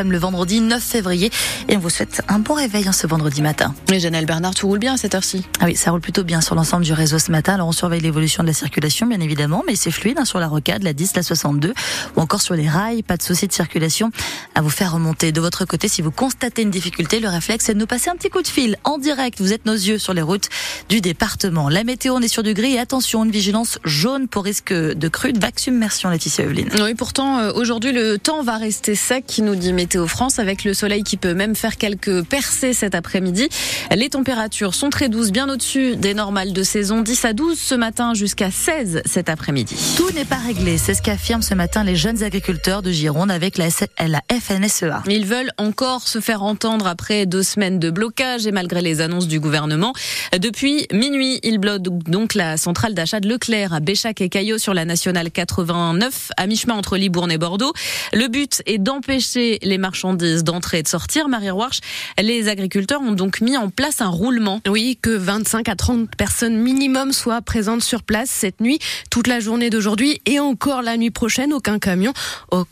sommes le vendredi 9 février et on vous souhaite un bon réveil en ce vendredi matin. Et Janelle Bernard, tout roule bien à cette heure-ci Ah oui, ça roule plutôt bien sur l'ensemble du réseau ce matin. Alors on surveille l'évolution de la circulation, bien évidemment, mais c'est fluide hein, sur la rocade, la 10, la 62 ou encore sur les rails. Pas de souci de circulation à vous faire remonter. De votre côté, si vous constatez une difficulté, le réflexe est de nous passer un petit coup de fil en direct. Vous êtes nos yeux sur les routes du département. La météo, on est sur du gris et attention, une vigilance jaune pour risque de crue, de vague submersion, Laetitia Evelyne. Oui, pourtant, euh, aujourd'hui, le temps va rester sec, nous dit Météo France, avec le soleil qui peut même faire quelques percées cet après-midi. Les températures sont très douces, bien au-dessus des normales de saison, 10 à 12 ce matin jusqu'à 16 cet après-midi. Tout n'est pas réglé, c'est ce qu'affirment ce matin les jeunes agriculteurs de Gironde avec la, la FNSEA. Ils veulent encore se faire entendre après deux semaines de blocage et malgré les annonces du gouvernement. Depuis minuit, ils bloquent donc la centrale d'achat de Leclerc à Béchac et Caillot sur la nationale 89 à mi-chemin entre Libourne et Bordeaux. Le but est d'empêcher les marchandises d'entrer et de sortir. Marie Roarch, les agriculteurs ont donc mis en place un roulement. Oui, que 25 à 30 personnes minimum soient présentes sur place cette nuit, toute la journée d'aujourd'hui et encore la nuit prochaine. Aucun camion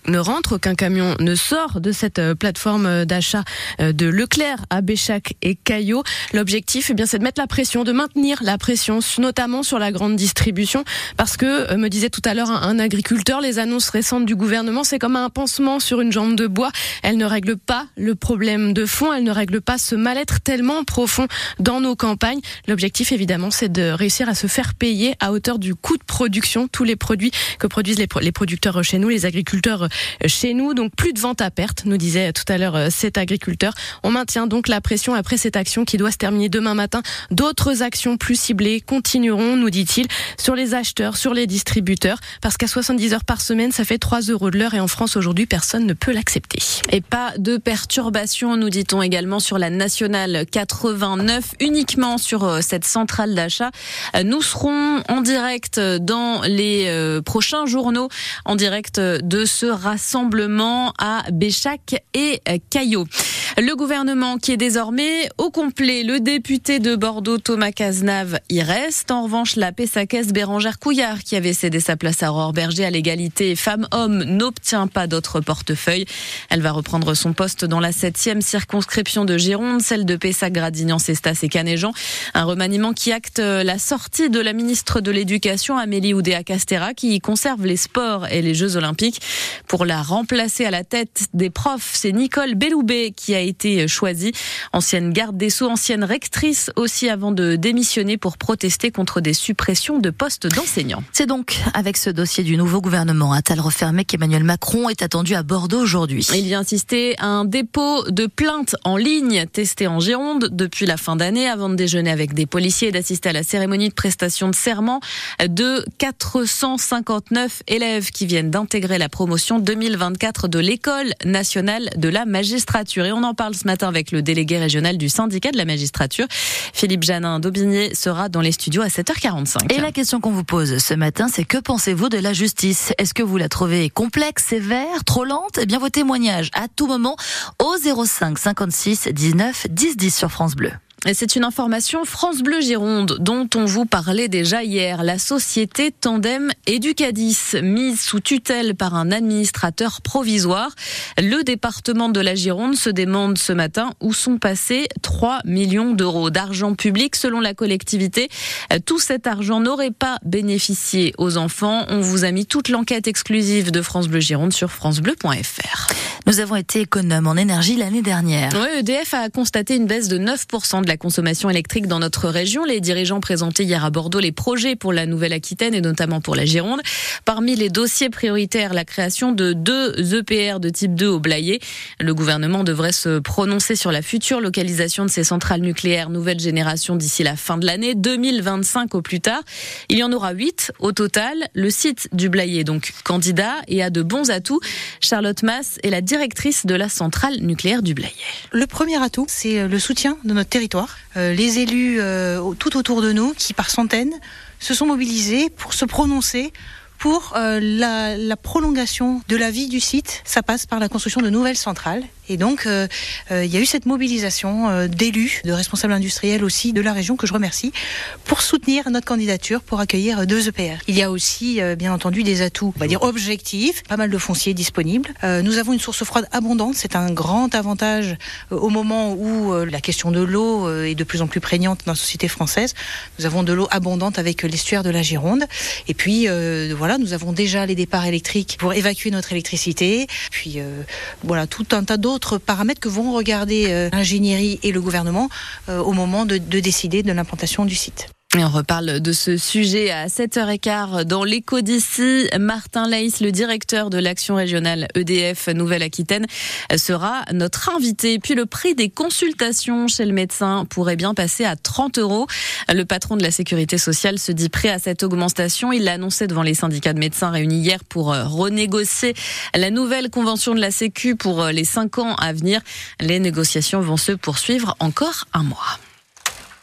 ne rentre, aucun camion ne sort de cette euh, plateforme d'achat euh, de Leclerc à Béchac et Caillot. L'objectif, eh bien, c'est de mettre la pression, de maintenir la pression, notamment sur la grande distribution, parce que, euh, me disait tout à l'heure un agriculteur, les annonces récentes du gouvernement, c'est comme un pansement sur une jambe de bois. Elle ne règle pas le problème de fond, elle ne règle pas ce mal-être tellement profond dans nos campagnes. L'objectif, évidemment, c'est de réussir à se faire payer à hauteur du coût de production tous les produits que produisent les, producteurs chez nous, les agriculteurs chez nous. Donc plus de vente à perte, nous disait tout à l'heure euh, cet agriculteur. On maintient donc la pression après cette action qui doit se terminer demain matin. D'autres actions plus ciblées continueront, nous dit-il, sur les acheteurs, sur les distributeurs, parce qu'à 70 heures par semaine, ça fait 3 euros de l'heure et en France aujourd'hui, personne ne peut l'accepter. Et pas de perturbation, nous dit-on également sur la nationale 89, uniquement sur euh, cette centrale d'achat. Euh, nous serons en direct dans les euh, prochains journaux, en direct de ce rassemblement à Béchac et Caillot. Le gouvernement qui est désormais au complet. Le député de Bordeaux, Thomas Cazenave, y reste. En revanche, la PSACES Bérangère Couillard, qui avait cédé sa place à Aurore Berger à l'égalité femmes-hommes, n'obtient pas d'autre portefeuille. Elle va reprendre son poste dans la septième circonscription de Gironde, celle de Pessac, Gradignan, Cestas et Canéjean. Un remaniement qui acte la sortie de la ministre de l'Éducation, Amélie Oudéa-Castera, qui conserve les sports et les Jeux Olympiques. Pour la remplacer à la tête des profs, c'est Nicole Belloubet qui a été choisie. Ancienne garde des Sceaux, ancienne rectrice aussi avant de démissionner pour protester contre des suppressions de postes d'enseignants. C'est donc avec ce dossier du nouveau gouvernement à tal refermé qu'Emmanuel Macron est attendu à Bordeaux aujourd'hui. Il vient insister à un dépôt de plainte en ligne testé en Gironde depuis la fin d'année avant de déjeuner avec des policiers et d'assister à la cérémonie de prestation de serment de 459 élèves qui viennent d'intégrer la promotion 2024 de l'école nationale de la magistrature. Et on en parle ce matin avec le délégué régional du syndicat de la magistrature. Philippe Janin d'Aubigné sera dans les studios à 7h45. Et la question qu'on vous pose ce matin, c'est que pensez-vous de la justice? Est-ce que vous la trouvez complexe, sévère, trop lente? Eh bien, vos témoignages à tout moment au 05 56 19 10 10 sur France Bleu. C'est une information France Bleu Gironde dont on vous parlait déjà hier. La société Tandem Educadis, mise sous tutelle par un administrateur provisoire. Le département de la Gironde se demande ce matin où sont passés 3 millions d'euros d'argent public selon la collectivité. Tout cet argent n'aurait pas bénéficié aux enfants. On vous a mis toute l'enquête exclusive de France Bleu Gironde sur francebleu.fr. Nous avons été économes en énergie l'année dernière. EDF a constaté une baisse de 9% de la consommation électrique dans notre région. Les dirigeants présentaient hier à Bordeaux les projets pour la Nouvelle-Aquitaine et notamment pour la Gironde. Parmi les dossiers prioritaires, la création de deux EPR de type 2 au Blayet. Le gouvernement devrait se prononcer sur la future localisation de ces centrales nucléaires nouvelle génération d'ici la fin de l'année, 2025 au plus tard. Il y en aura huit au total. Le site du Blayet donc candidat et a de bons atouts. Charlotte Mass est la directrice de la centrale nucléaire du Blayet. Le premier atout, c'est euh, le soutien de notre territoire. Euh, les élus euh, tout autour de nous, qui par centaines se sont mobilisés pour se prononcer pour la prolongation de la vie du site. Ça passe par la construction de nouvelles centrales et donc, euh, euh, il y a eu cette mobilisation euh, d'élus, de responsables industriels aussi de la région que je remercie pour soutenir notre candidature pour accueillir deux EPR. Il y a aussi, bien entendu, des atouts, on va dire objectifs, pas mal de fonciers disponibles. nous avons une source froide abondante, c'est un grand avantage au moment où la question de l'eau est de plus en plus prégnante dans la société française. Nous avons de l'eau abondante avec l'estuaire de la Gironde. Et puis, voilà, nous avons déjà les départs électriques pour évacuer notre électricité. Puis, voilà, tout un tas d'autres paramètres que vont regarder euh, l'ingénierie et le gouvernement euh, au moment de, de décider de l'implantation du site. Et on reparle de ce sujet à 7h15 dans l'écho d'ici. Martin Leis, le directeur de l'action régionale EDF Nouvelle-Aquitaine, sera notre invité. Puis le prix des consultations chez le médecin pourrait bien passer à 30 euros. Le patron de la sécurité sociale se dit prêt à cette augmentation. Il l'a annoncé devant les syndicats de médecins réunis hier pour euh, renégocier la nouvelle convention de la Sécu pour euh, les cinq ans à venir. Les négociations vont se poursuivre encore un mois.